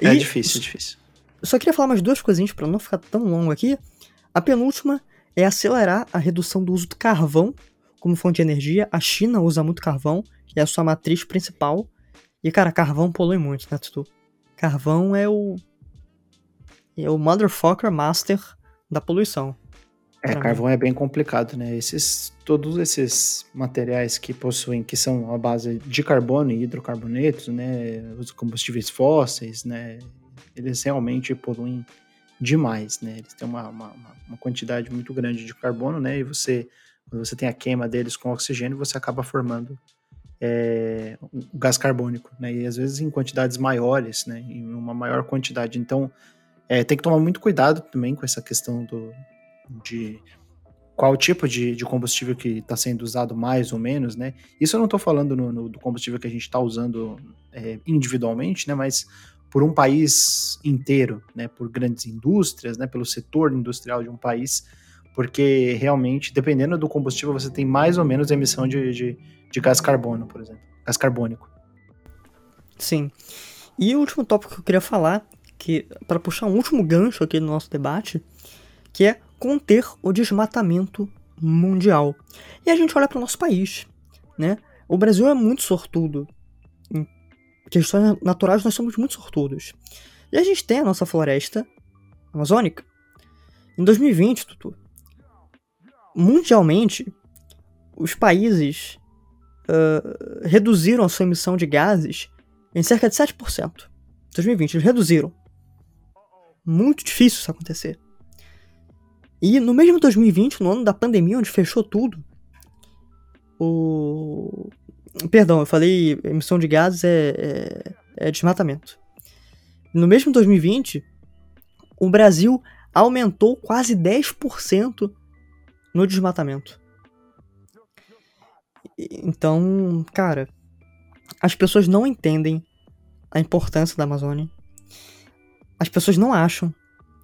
E é difícil, é difícil. Só queria falar mais duas coisinhas para não ficar tão longo aqui. A penúltima é acelerar a redução do uso do carvão como fonte de energia. A China usa muito carvão, que é a sua matriz principal. E, cara, carvão polui muito, né, Tutu? Carvão é o. É o motherfucker master da poluição. É, carvão é bem complicado, né? Esses, todos esses materiais que possuem, que são a base de carbono e hidrocarbonetos, né? Os combustíveis fósseis, né? Eles realmente poluem demais, né? Eles têm uma, uma, uma quantidade muito grande de carbono, né? E você, quando você tem a queima deles com oxigênio, você acaba formando é, o gás carbônico, né? E às vezes em quantidades maiores, né? Em uma maior quantidade. Então, é, tem que tomar muito cuidado também com essa questão do, de qual tipo de, de combustível que está sendo usado mais ou menos, né? Isso eu não estou falando no, no, do combustível que a gente está usando é, individualmente, né? Mas por um país inteiro, né, por grandes indústrias, né, pelo setor industrial de um país, porque realmente, dependendo do combustível, você tem mais ou menos emissão de, de, de gás carbono, por exemplo, gás carbônico. Sim. E o último tópico que eu queria falar, que para puxar um último gancho aqui no nosso debate, que é conter o desmatamento mundial. E a gente olha para o nosso país, né? O Brasil é muito sortudo. Em questões naturais, nós somos muito sortudos. E a gente tem a nossa floresta amazônica. Em 2020, Tutu, mundialmente, os países uh, reduziram a sua emissão de gases em cerca de 7%. 2020, eles reduziram. Muito difícil isso acontecer. E no mesmo 2020, no ano da pandemia, onde fechou tudo, o. Perdão, eu falei emissão de gases é, é, é desmatamento. No mesmo 2020, o Brasil aumentou quase 10% no desmatamento. Então, cara, as pessoas não entendem a importância da Amazônia. As pessoas não acham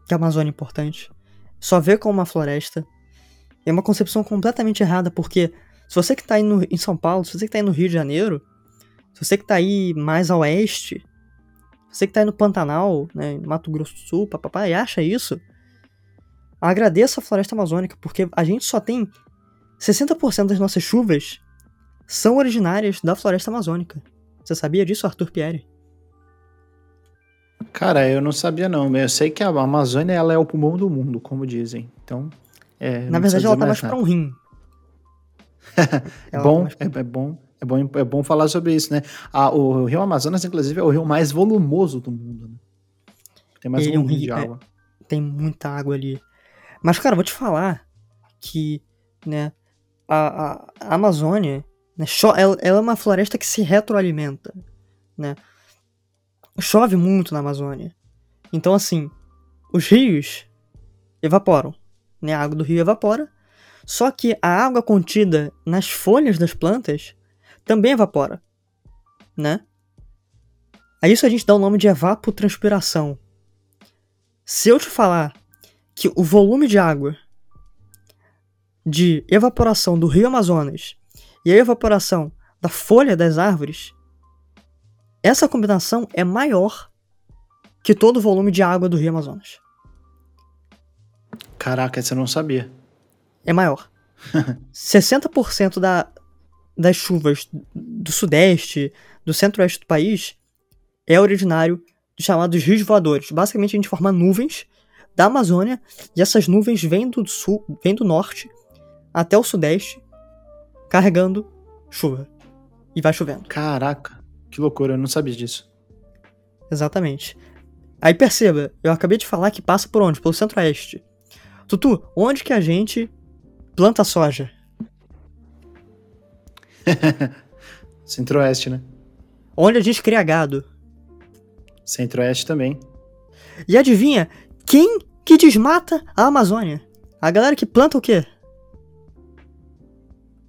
que a Amazônia é importante. Só vê como uma floresta. É uma concepção completamente errada, porque se você que tá aí no, em São Paulo, se você que tá aí no Rio de Janeiro, se você que tá aí mais a oeste, se você que tá aí no Pantanal, né, Mato Grosso do Sul, papapá, e acha isso, agradeça a floresta amazônica, porque a gente só tem 60% das nossas chuvas são originárias da floresta amazônica. Você sabia disso, Arthur Pierre? Cara, eu não sabia não. Eu sei que a Amazônia ela é o pulmão do mundo, como dizem. Então, é, Na verdade, ela tá mais pra um rim. Tá bom, é, é, bom, é bom, é bom falar sobre isso, né? Ah, o Rio Amazonas, inclusive, é o rio mais volumoso do mundo. Né? Tem mais Ele volume é um rio, de água. É, tem muita água ali. Mas, cara, vou te falar que, né, a, a, a Amazônia, né, ela, ela é uma floresta que se retroalimenta, né? Chove muito na Amazônia. Então, assim, os rios evaporam. Né? A água do rio evapora. Só que a água contida nas folhas das plantas também evapora. Né? A isso a gente dá o nome de evapotranspiração. Se eu te falar que o volume de água de evaporação do rio Amazonas e a evaporação da folha das árvores essa combinação é maior que todo o volume de água do Rio Amazonas. Caraca, eu não sabia. É maior. 60% da, das chuvas do sudeste, do centro-oeste do país, é originário de chamados rios voadores. Basicamente, a gente forma nuvens da Amazônia e essas nuvens vêm do sul, vêm do norte até o sudeste, carregando chuva. E vai chovendo. Caraca. Que loucura, eu não sabia disso. Exatamente. Aí perceba, eu acabei de falar que passa por onde? Pelo centro-oeste. Tutu, onde que a gente planta soja? Centro-oeste, né? Onde a gente cria gado? Centro-oeste também. E adivinha, quem que desmata a Amazônia? A galera que planta o quê?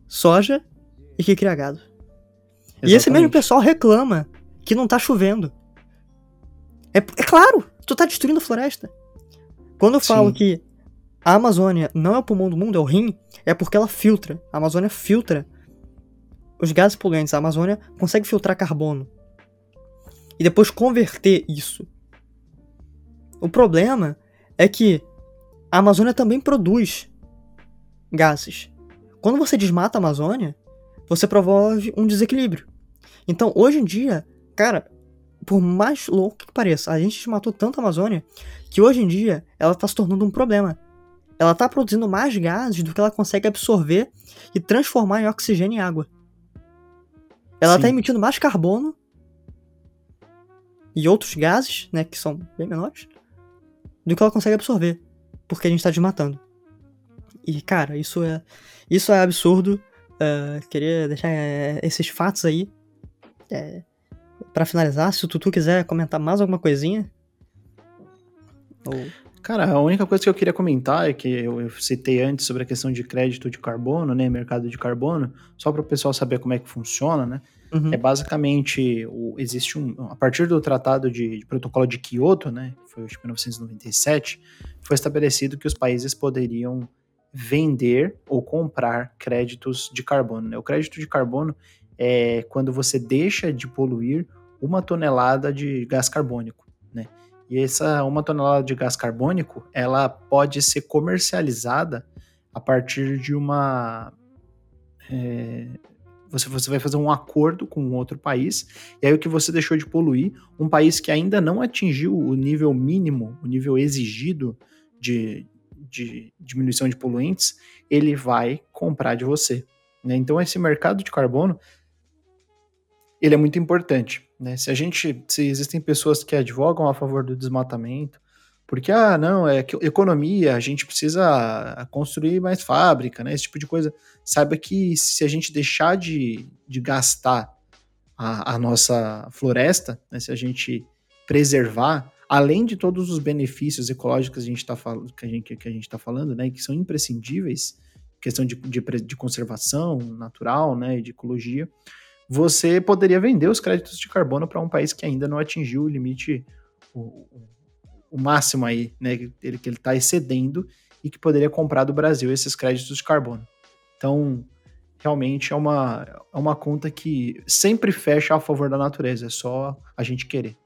Soja e que cria gado. Exatamente. E esse mesmo pessoal reclama que não tá chovendo. É, é claro, tu tá destruindo a floresta. Quando eu falo Sim. que a Amazônia não é o pulmão do mundo, é o rim, é porque ela filtra. A Amazônia filtra os gases poluentes. A Amazônia consegue filtrar carbono. E depois converter isso. O problema é que a Amazônia também produz gases. Quando você desmata a Amazônia, você promove um desequilíbrio. Então, hoje em dia, cara, por mais louco que pareça, a gente matou tanto a Amazônia que hoje em dia ela está se tornando um problema. Ela está produzindo mais gases do que ela consegue absorver e transformar em oxigênio e água. Ela está emitindo mais carbono e outros gases, né, que são bem menores, do que ela consegue absorver, porque a gente está desmatando. E cara, isso é isso é absurdo. Uh, queria deixar uh, esses fatos aí. Uh, para finalizar, se o Tutu quiser comentar mais alguma coisinha. Ou... Cara, a única coisa que eu queria comentar é que eu citei antes sobre a questão de crédito de carbono, né, mercado de carbono, só para o pessoal saber como é que funciona, né? Uhum. É basicamente o, existe um a partir do tratado de, de protocolo de Kyoto, né, foi em 1997, foi estabelecido que os países poderiam vender ou comprar créditos de carbono. Né? O crédito de carbono é quando você deixa de poluir uma tonelada de gás carbônico. Né? E essa uma tonelada de gás carbônico, ela pode ser comercializada a partir de uma é, você, você vai fazer um acordo com outro país, e aí o que você deixou de poluir, um país que ainda não atingiu o nível mínimo, o nível exigido de, de diminuição de poluentes, ele vai comprar de você. Né? Então esse mercado de carbono ele é muito importante. Né? Se a gente, se existem pessoas que advogam a favor do desmatamento, porque ah, não, é economia, a gente precisa construir mais fábrica, né? Esse tipo de coisa. Saiba que se a gente deixar de, de gastar a, a nossa floresta, né? se a gente preservar, além de todos os benefícios ecológicos que a gente está tá falando, né? Que são imprescindíveis, questão de, de, de conservação natural, né? De ecologia você poderia vender os créditos de carbono para um país que ainda não atingiu o limite, o, o máximo aí, né, que ele está excedendo e que poderia comprar do Brasil esses créditos de carbono. Então, realmente é uma, é uma conta que sempre fecha a favor da natureza, é só a gente querer.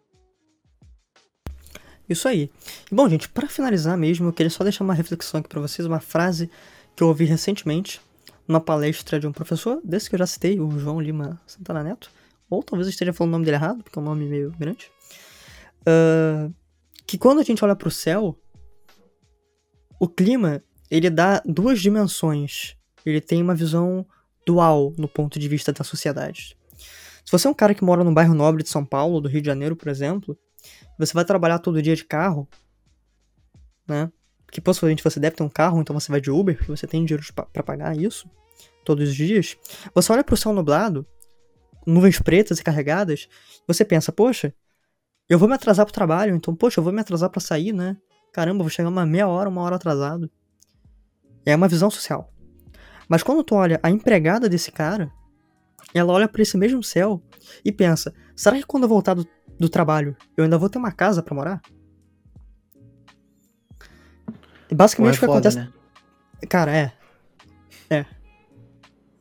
Isso aí. Bom, gente, para finalizar mesmo, eu queria só deixar uma reflexão aqui para vocês, uma frase que eu ouvi recentemente numa palestra de um professor, desse que eu já citei, o João Lima Santana Neto, ou talvez eu esteja falando o nome dele errado, porque é um nome meio grande, uh, que quando a gente olha para o céu, o clima, ele dá duas dimensões. Ele tem uma visão dual no ponto de vista da sociedade. Se você é um cara que mora num bairro nobre de São Paulo, do Rio de Janeiro, por exemplo, você vai trabalhar todo dia de carro, né? Que possivelmente você deve ter um carro, então você vai de Uber, porque você tem dinheiro para pagar isso todos os dias. Você olha para o céu nublado, nuvens pretas e carregadas, você pensa, poxa, eu vou me atrasar pro trabalho, então, poxa, eu vou me atrasar para sair, né? Caramba, vou chegar uma meia hora, uma hora atrasado. É uma visão social. Mas quando tu olha a empregada desse cara, ela olha para esse mesmo céu e pensa: será que quando eu voltar do, do trabalho eu ainda vou ter uma casa para morar? E basicamente é o que acontece. Né? Cara, é. É.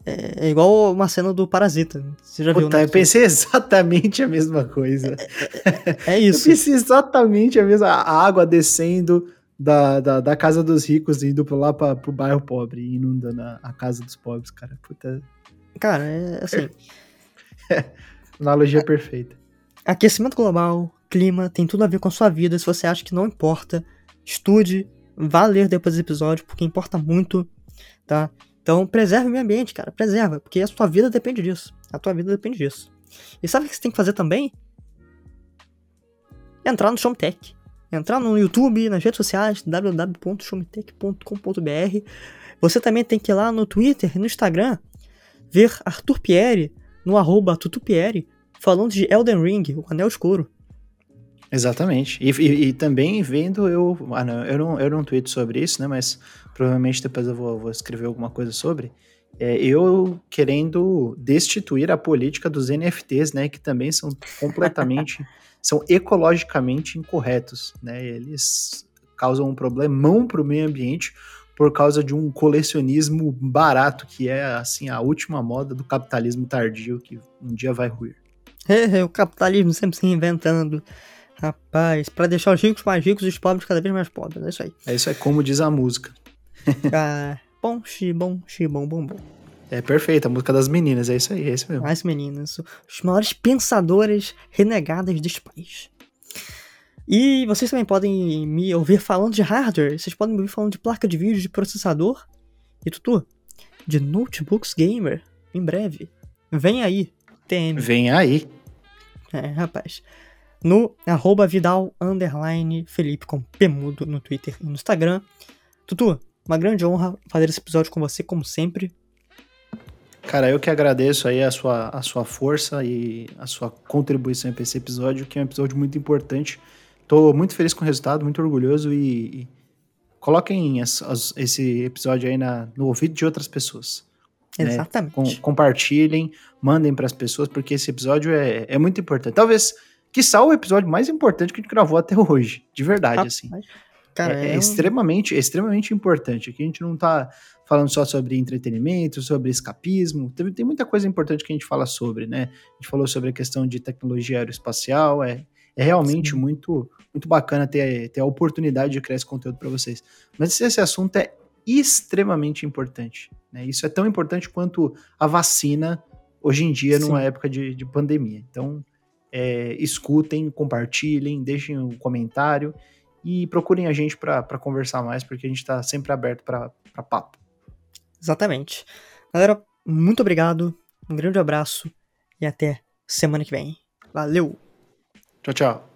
É, é, igual uma cena do Parasita. Você já Puta, viu, né? Eu pensei exatamente a mesma coisa. É, é, é isso. Eu pensei exatamente a mesma. A água descendo da, da, da casa dos ricos indo pra lá pra, pro bairro pobre e inundando a, a casa dos pobres, cara. Puta. Cara, é assim. Analogia perfeita. Aquecimento global, clima, tem tudo a ver com a sua vida. Se você acha que não importa, estude, vá ler depois do episódio, porque importa muito, tá? Então, preserve o meio ambiente, cara. Preserva, porque a sua vida depende disso. A tua vida depende disso. E sabe o que você tem que fazer também? Entrar no Showtech. Entrar no YouTube, nas redes sociais, www.showmetech.com.br. Você também tem que ir lá no Twitter no Instagram ver Arthur Pierre, no arroba Tutupieri, falando de Elden Ring, o Anel Escuro. Exatamente. E, e, e, também vendo, eu, ah, não, eu, não, eu não tweeto sobre isso, né? Mas provavelmente depois eu vou, vou escrever alguma coisa sobre, é, eu querendo destituir a política dos NFTs, né, que também são completamente, são ecologicamente incorretos, né, eles causam um problemão para o meio ambiente por causa de um colecionismo barato, que é, assim, a última moda do capitalismo tardio, que um dia vai ruir. É, o capitalismo sempre se reinventando. Rapaz, para deixar os ricos mais ricos e os pobres cada vez mais pobres, é isso aí. É isso aí, como diz a música. ah, bom, xibom, xibom, bom, bom. É perfeito, a música das meninas, é isso aí, é isso mesmo. As meninas, os maiores pensadores renegadas deste país. E vocês também podem me ouvir falando de hardware, vocês podem me ouvir falando de placa de vídeo, de processador e tudo, de notebooks gamer, em breve. Vem aí, TM. Vem aí. É, rapaz. No arroba Vidal underline Felipe com P mudo no Twitter e no Instagram. Tutu, uma grande honra fazer esse episódio com você, como sempre. Cara, eu que agradeço aí a sua, a sua força e a sua contribuição para esse episódio, que é um episódio muito importante. tô muito feliz com o resultado, muito orgulhoso e, e coloquem as, as, esse episódio aí na, no ouvido de outras pessoas. Né? Exatamente. Com, compartilhem, mandem para as pessoas, porque esse episódio é, é muito importante. Talvez, que o episódio mais importante que a gente gravou até hoje, de verdade, assim. Cara, é, é, é um... extremamente, extremamente importante. Aqui a gente não tá falando só sobre entretenimento, sobre escapismo. Tem, tem muita coisa importante que a gente fala sobre, né? A gente falou sobre a questão de tecnologia aeroespacial, é, é realmente muito muito bacana ter, ter a oportunidade de criar esse conteúdo para vocês. Mas esse assunto é extremamente importante. Né? Isso é tão importante quanto a vacina hoje em dia, Sim. numa época de, de pandemia. Então, é, escutem, compartilhem, deixem um comentário e procurem a gente para conversar mais, porque a gente está sempre aberto para papo. Exatamente. Galera, muito obrigado, um grande abraço e até semana que vem. Valeu! Tchau, tchau.